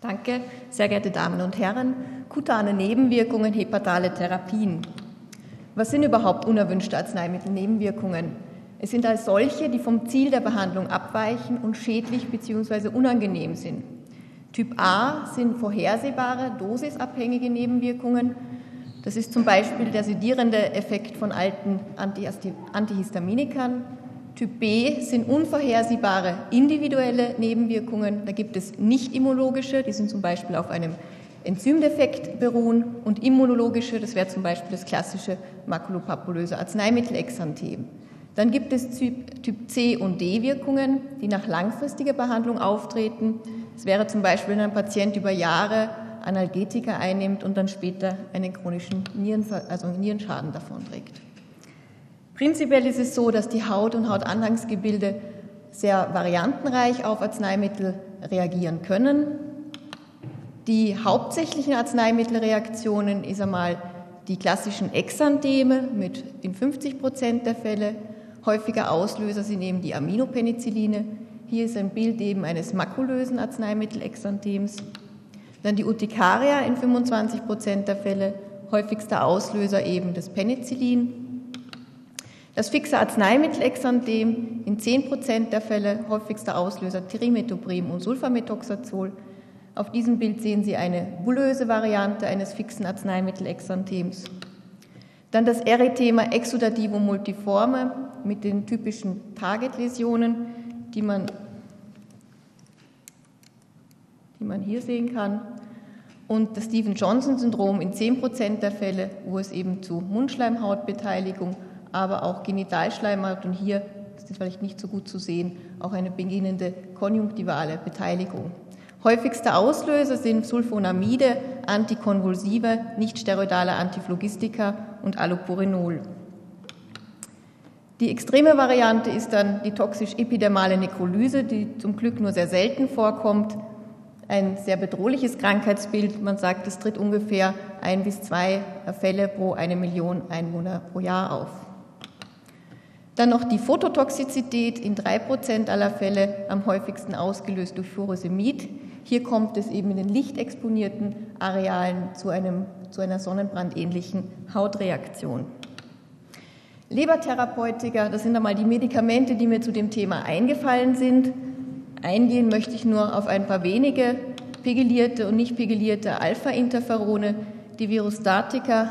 Danke, sehr geehrte Damen und Herren. Kutane Nebenwirkungen, hepatale Therapien. Was sind überhaupt unerwünschte Arzneimittelnebenwirkungen? Es sind als solche, die vom Ziel der Behandlung abweichen und schädlich bzw. unangenehm sind. Typ A sind vorhersehbare, dosisabhängige Nebenwirkungen. Das ist zum Beispiel der sedierende Effekt von alten Antihistaminikern. Typ B sind unvorhersehbare individuelle Nebenwirkungen. Da gibt es nicht immunologische, die sind zum Beispiel auf einem Enzymdefekt beruhen und immunologische, das wäre zum Beispiel das klassische makulopapulöse Arzneimittelexanthem. Dann gibt es Typ, C und D-Wirkungen, die nach langfristiger Behandlung auftreten. Es wäre zum Beispiel, wenn ein Patient über Jahre Analgetika einnimmt und dann später einen chronischen Nierenver also Nierenschaden davonträgt. Prinzipiell ist es so, dass die Haut und Hautanhangsgebilde sehr variantenreich auf Arzneimittel reagieren können. Die hauptsächlichen Arzneimittelreaktionen ist einmal die klassischen Exantheme mit in 50 Prozent der Fälle. Häufiger Auslöser sind eben die Aminopenicilline. Hier ist ein Bild eben eines makulösen Arzneimittelexanthems. Dann die Urtikaria in 25 Prozent der Fälle. Häufigster Auslöser eben das Penicillin. Das fixe Arzneimittelexanthem in 10 Prozent der Fälle. Häufigster Auslöser Trimetoprim und Sulfamethoxazol. Auf diesem Bild sehen Sie eine bullöse Variante eines fixen Arzneimittelexanthems. Dann das Erythema exudativo multiforme mit den typischen Target-Läsionen, die man, die man hier sehen kann. Und das Stephen-Johnson-Syndrom in 10% der Fälle, wo es eben zu Mundschleimhautbeteiligung, aber auch Genitalschleimhaut und hier, ist vielleicht nicht so gut zu sehen, auch eine beginnende konjunktivale Beteiligung. Häufigste Auslöser sind Sulfonamide, Antikonvulsive, nichtsteroidale Antiphlogistika und Allopurinol. Die extreme Variante ist dann die toxisch-epidermale Nekrolyse, die zum Glück nur sehr selten vorkommt. Ein sehr bedrohliches Krankheitsbild. Man sagt, es tritt ungefähr ein bis zwei Fälle pro eine Million Einwohner pro Jahr auf. Dann noch die Phototoxizität in drei Prozent aller Fälle, am häufigsten ausgelöst durch Furosemid. Hier kommt es eben in den lichtexponierten Arealen zu, einem, zu einer sonnenbrandähnlichen Hautreaktion. Lebertherapeutika, das sind einmal die Medikamente, die mir zu dem Thema eingefallen sind. Eingehen möchte ich nur auf ein paar wenige pegelierte und nicht pegelierte Alpha-Interferone, die Virustatika,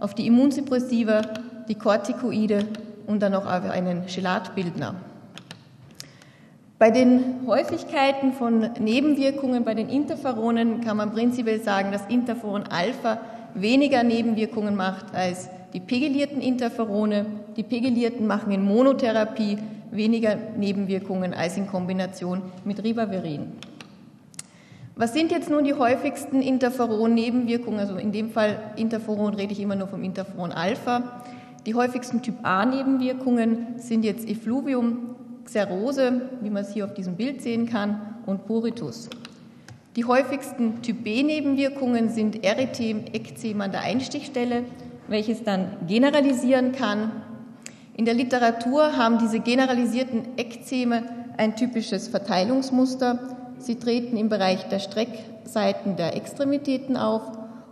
auf die Immunsuppressiva, die Corticoide und dann noch auf einen Gelatbildner. Bei den Häufigkeiten von Nebenwirkungen bei den Interferonen kann man prinzipiell sagen, dass Interferon Alpha weniger Nebenwirkungen macht als die pegelierten Interferone. Die pegelierten machen in Monotherapie weniger Nebenwirkungen als in Kombination mit Ribavirin. Was sind jetzt nun die häufigsten Interferon-Nebenwirkungen? Also in dem Fall Interferon rede ich immer nur vom Interferon Alpha. Die häufigsten Typ A-Nebenwirkungen sind jetzt Effluvium, Xerose, wie man es hier auf diesem Bild sehen kann, und Puritus. Die häufigsten Typ B-Nebenwirkungen sind Erythem, Ekzem an der Einstichstelle, welches dann generalisieren kann. In der Literatur haben diese generalisierten Ekzeme ein typisches Verteilungsmuster. Sie treten im Bereich der Streckseiten der Extremitäten auf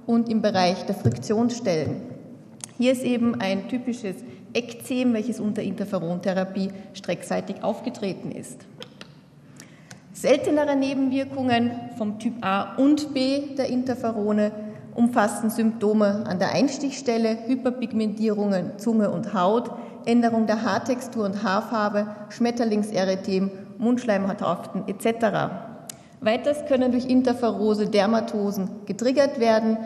und im Bereich der Friktionsstellen. Hier ist eben ein typisches Ekzem, welches unter Interferontherapie streckseitig aufgetreten ist. Seltenere Nebenwirkungen vom Typ A und B der Interferone umfassen Symptome an der Einstichstelle, Hyperpigmentierungen, Zunge und Haut, Änderung der Haartextur und Haarfarbe, Schmetterlingserythem, Mundschleimhauthaften etc. Weiters können durch Interferose Dermatosen getriggert werden,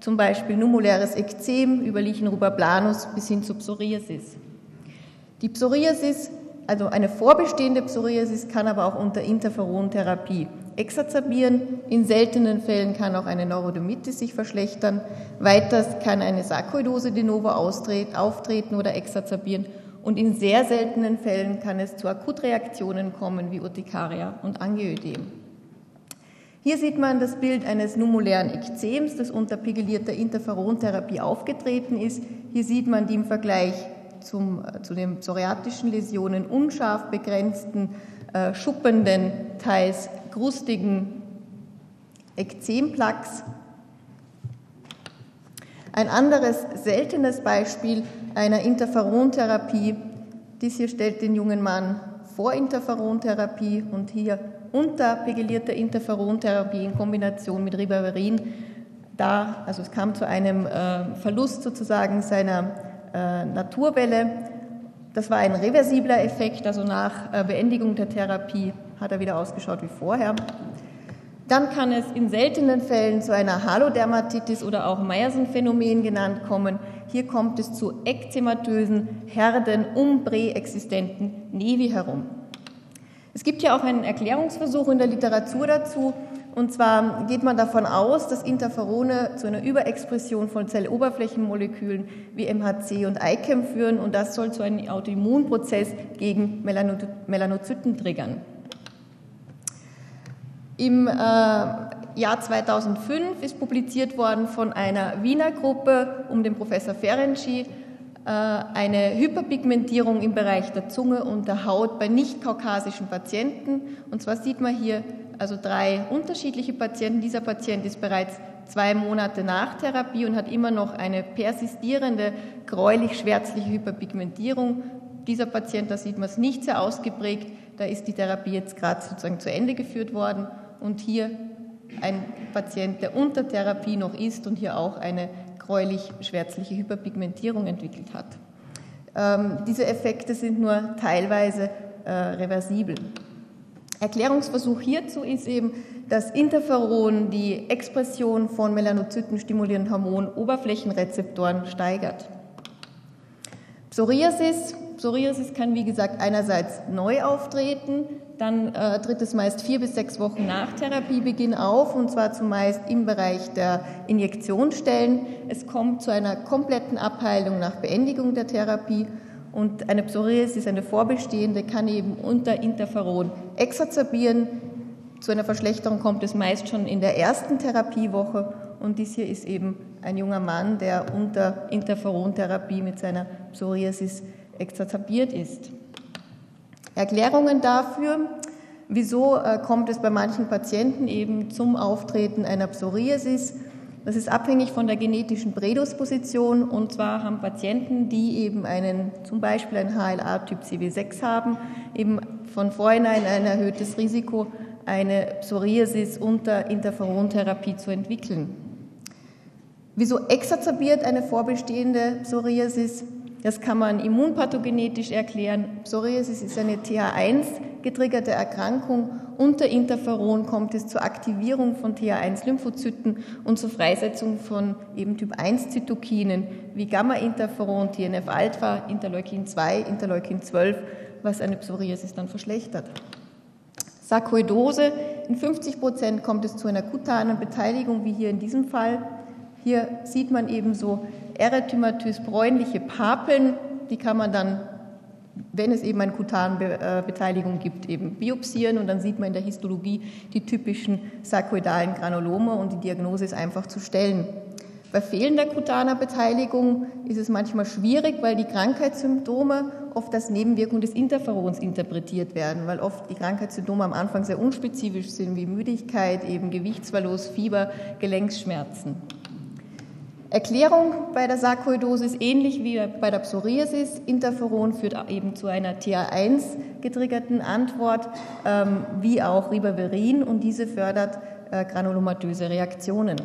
zum Beispiel numuläres Ekzem über Lichenruber planus bis hin zu Psoriasis. Die Psoriasis, also eine vorbestehende Psoriasis, kann aber auch unter Interferontherapie exacerbieren. In seltenen Fällen kann auch eine Neurodermitis sich verschlechtern. Weiters kann eine Sarkoidose de novo auftreten oder exacerbieren. Und in sehr seltenen Fällen kann es zu Akutreaktionen kommen wie Urtikaria und Angioödem. Hier sieht man das Bild eines numulären Ekzems, das unter pigellierter Interferontherapie aufgetreten ist. Hier sieht man die im Vergleich zum, äh, zu den psoriatischen Läsionen unscharf begrenzten, äh, schuppenden, teils krustigen Ekzemplaques. Ein anderes seltenes Beispiel einer Interferontherapie, dies hier stellt den jungen Mann vor Interferontherapie und hier unter pegellierter Interferontherapie in Kombination mit Ribavirin. Da, also es kam zu einem äh, Verlust sozusagen seiner äh, Naturwelle. Das war ein reversibler Effekt, also nach äh, Beendigung der Therapie hat er wieder ausgeschaut wie vorher. Dann kann es in seltenen Fällen zu einer Halodermatitis oder auch Meyerson-Phänomen genannt kommen. Hier kommt es zu ekzematösen Herden um präexistenten Nevi herum. Es gibt ja auch einen Erklärungsversuch in der Literatur dazu. Und zwar geht man davon aus, dass Interferone zu einer Überexpression von Zelloberflächenmolekülen wie MHC und ICAM führen und das soll zu einem Autoimmunprozess gegen Melanozyten triggern. Im äh, Jahr 2005 ist publiziert worden von einer Wiener Gruppe um den Professor Ferenczi eine Hyperpigmentierung im Bereich der Zunge und der Haut bei nicht-kaukasischen Patienten. Und zwar sieht man hier also drei unterschiedliche Patienten. Dieser Patient ist bereits zwei Monate nach Therapie und hat immer noch eine persistierende gräulich-schwärzliche Hyperpigmentierung. Dieser Patient, da sieht man es nicht sehr ausgeprägt, da ist die Therapie jetzt gerade sozusagen zu Ende geführt worden und hier ein Patient, der unter Therapie noch ist und hier auch eine gräulich-schwärzliche Hyperpigmentierung entwickelt hat. Ähm, diese Effekte sind nur teilweise äh, reversibel. Erklärungsversuch hierzu ist eben, dass Interferon die Expression von Melanozyten stimulierenden Hormon Oberflächenrezeptoren steigert. Psoriasis. Psoriasis kann, wie gesagt, einerseits neu auftreten, dann äh, tritt es meist vier bis sechs Wochen nach Therapiebeginn auf, und zwar zumeist im Bereich der Injektionsstellen. Es kommt zu einer kompletten Abheilung nach Beendigung der Therapie und eine Psoriasis, eine vorbestehende, kann eben unter Interferon exacerbieren. Zu einer Verschlechterung kommt es meist schon in der ersten Therapiewoche und dies hier ist eben ein junger Mann, der unter Interferontherapie mit seiner Psoriasis exacerbiert ist. Erklärungen dafür, wieso äh, kommt es bei manchen Patienten eben zum Auftreten einer Psoriasis. Das ist abhängig von der genetischen Prädisposition und zwar haben Patienten, die eben einen, zum Beispiel ein HLA-Typ CW6 haben, eben von vornherein ein erhöhtes Risiko, eine Psoriasis unter Interferontherapie zu entwickeln. Wieso exacerbiert eine vorbestehende Psoriasis? Das kann man immunpathogenetisch erklären. Psoriasis ist eine TH1 getriggerte Erkrankung. Unter Interferon kommt es zur Aktivierung von TH1-Lymphozyten und zur Freisetzung von eben Typ 1 Zytokinen wie Gamma-Interferon, TNF-Alpha, Interleukin 2, Interleukin 12, was eine Psoriasis dann verschlechtert. Sarkoidose. In 50 Prozent kommt es zu einer kutanen Beteiligung, wie hier in diesem Fall. Hier sieht man eben so erythematös bräunliche Papeln, die kann man dann, wenn es eben eine Kutanbeteiligung gibt, eben biopsieren und dann sieht man in der Histologie die typischen sarkoidalen Granulome und die Diagnose ist einfach zu stellen. Bei fehlender kutaner Beteiligung ist es manchmal schwierig, weil die Krankheitssymptome oft als Nebenwirkung des Interferons interpretiert werden, weil oft die Krankheitssymptome am Anfang sehr unspezifisch sind, wie Müdigkeit, eben Gewichtsverlust, Fieber, Gelenkschmerzen. Erklärung bei der Sarkoidose ist ähnlich wie bei der Psoriasis. Interferon führt eben zu einer TH1 getriggerten Antwort, ähm, wie auch Ribavirin, und diese fördert äh, granulomatöse Reaktionen.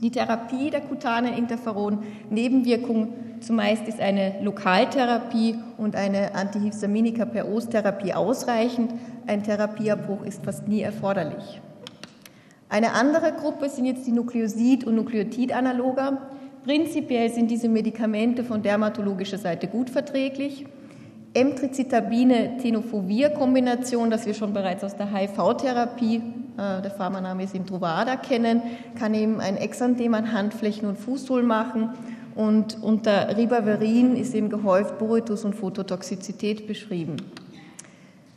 Die Therapie der kutanen Interferon-Nebenwirkung zumeist ist eine Lokaltherapie und eine Antihistaminika per Ostherapie ausreichend. Ein Therapieabbruch ist fast nie erforderlich. Eine andere Gruppe sind jetzt die Nukleosid- und Nukleotid-Analoga. Prinzipiell sind diese Medikamente von dermatologischer Seite gut verträglich. Emtricitabine-Tenofovir-Kombination, das wir schon bereits aus der HIV-Therapie, äh, der Pharmaname ist Introvada, kennen, kann eben ein Exanthem an Handflächen und Fußsohlen machen. Und unter Ribavirin ist eben gehäuft Buritus und Phototoxizität beschrieben.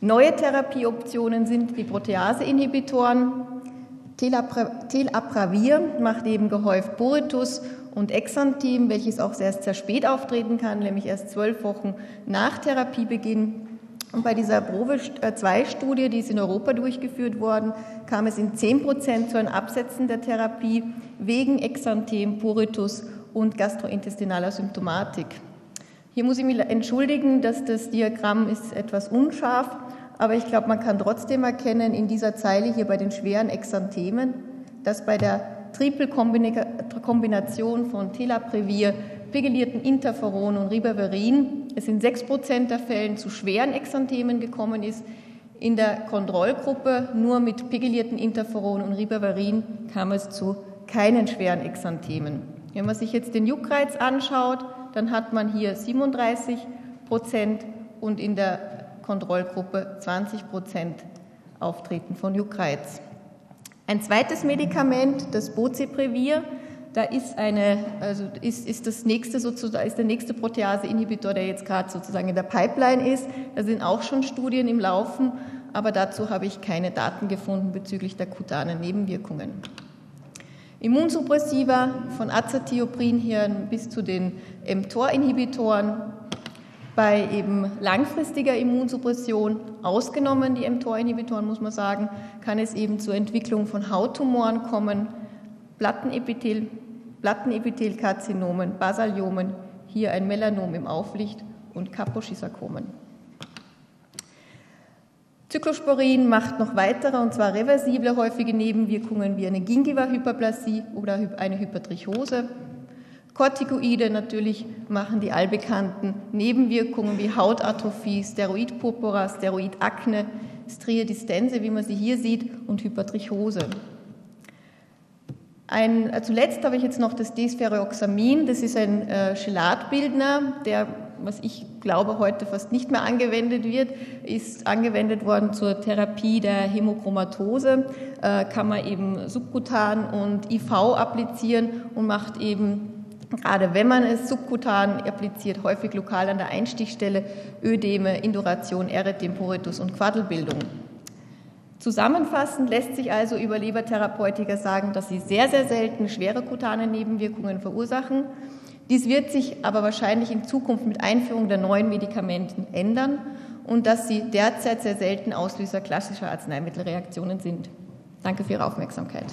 Neue Therapieoptionen sind die Protease-Inhibitoren, Telapravir macht eben gehäuft Boritus und Exanthem, welches auch erst sehr spät auftreten kann, nämlich erst zwölf Wochen nach Therapiebeginn. Und bei dieser Probe-2-Studie, äh, die ist in Europa durchgeführt worden, kam es in 10 Prozent zu einem Absetzen der Therapie wegen Exanthem, Puritus und gastrointestinaler Symptomatik. Hier muss ich mich entschuldigen, dass das Diagramm ist etwas unscharf, aber ich glaube, man kann trotzdem erkennen in dieser Zeile hier bei den schweren Exanthemen, dass bei der Triple-Kombination von Telaprevir, pegellierten Interferon und Ribavirin es in 6 Prozent der Fällen zu schweren Exanthemen gekommen ist. In der Kontrollgruppe nur mit pegellierten Interferon und Ribavirin kam es zu keinen schweren Exanthemen. Wenn man sich jetzt den Juckreiz anschaut, dann hat man hier 37 Prozent und in der Kontrollgruppe 20 Prozent Auftreten von Juckreiz. Ein zweites Medikament, das Boceprevir, da ist eine, also ist, ist das nächste sozusagen, ist der nächste Protease-Inhibitor, der jetzt gerade sozusagen in der Pipeline ist. Da sind auch schon Studien im Laufen, aber dazu habe ich keine Daten gefunden bezüglich der kutanen Nebenwirkungen. Immunsuppressiva von Azathioprin hier bis zu den mTOR-Inhibitoren bei eben langfristiger Immunsuppression, ausgenommen die mTOR-Inhibitoren, muss man sagen, kann es eben zur Entwicklung von Hauttumoren kommen, Plattenepithel, Plattenepithelkarzinomen, Basaliomen, hier ein Melanom im Auflicht und Kaposchisarkomen. Cyclosporin macht noch weitere, und zwar reversible häufige Nebenwirkungen wie eine Gingiva-Hyperplasie oder eine Hypertrichose. Corticoide natürlich machen die allbekannten Nebenwirkungen wie Hautatrophie, Steroidpurpura, Steroidakne, Striadistense, wie man sie hier sieht, und Hypertrichose. Ein, äh, zuletzt habe ich jetzt noch das Desferrioxamin, das ist ein äh, Chelatbildner, der, was ich glaube, heute fast nicht mehr angewendet wird, ist angewendet worden zur Therapie der Hämochromatose, äh, kann man eben subkutan und IV applizieren und macht eben gerade wenn man es subkutan appliziert, häufig lokal an der Einstichstelle, Ödeme, Induration, Erythem, Poritus und Quaddelbildung. Zusammenfassend lässt sich also über Lebertherapeutika sagen, dass sie sehr, sehr selten schwere kutane Nebenwirkungen verursachen. Dies wird sich aber wahrscheinlich in Zukunft mit Einführung der neuen Medikamenten ändern und dass sie derzeit sehr selten Auslöser klassischer Arzneimittelreaktionen sind. Danke für Ihre Aufmerksamkeit.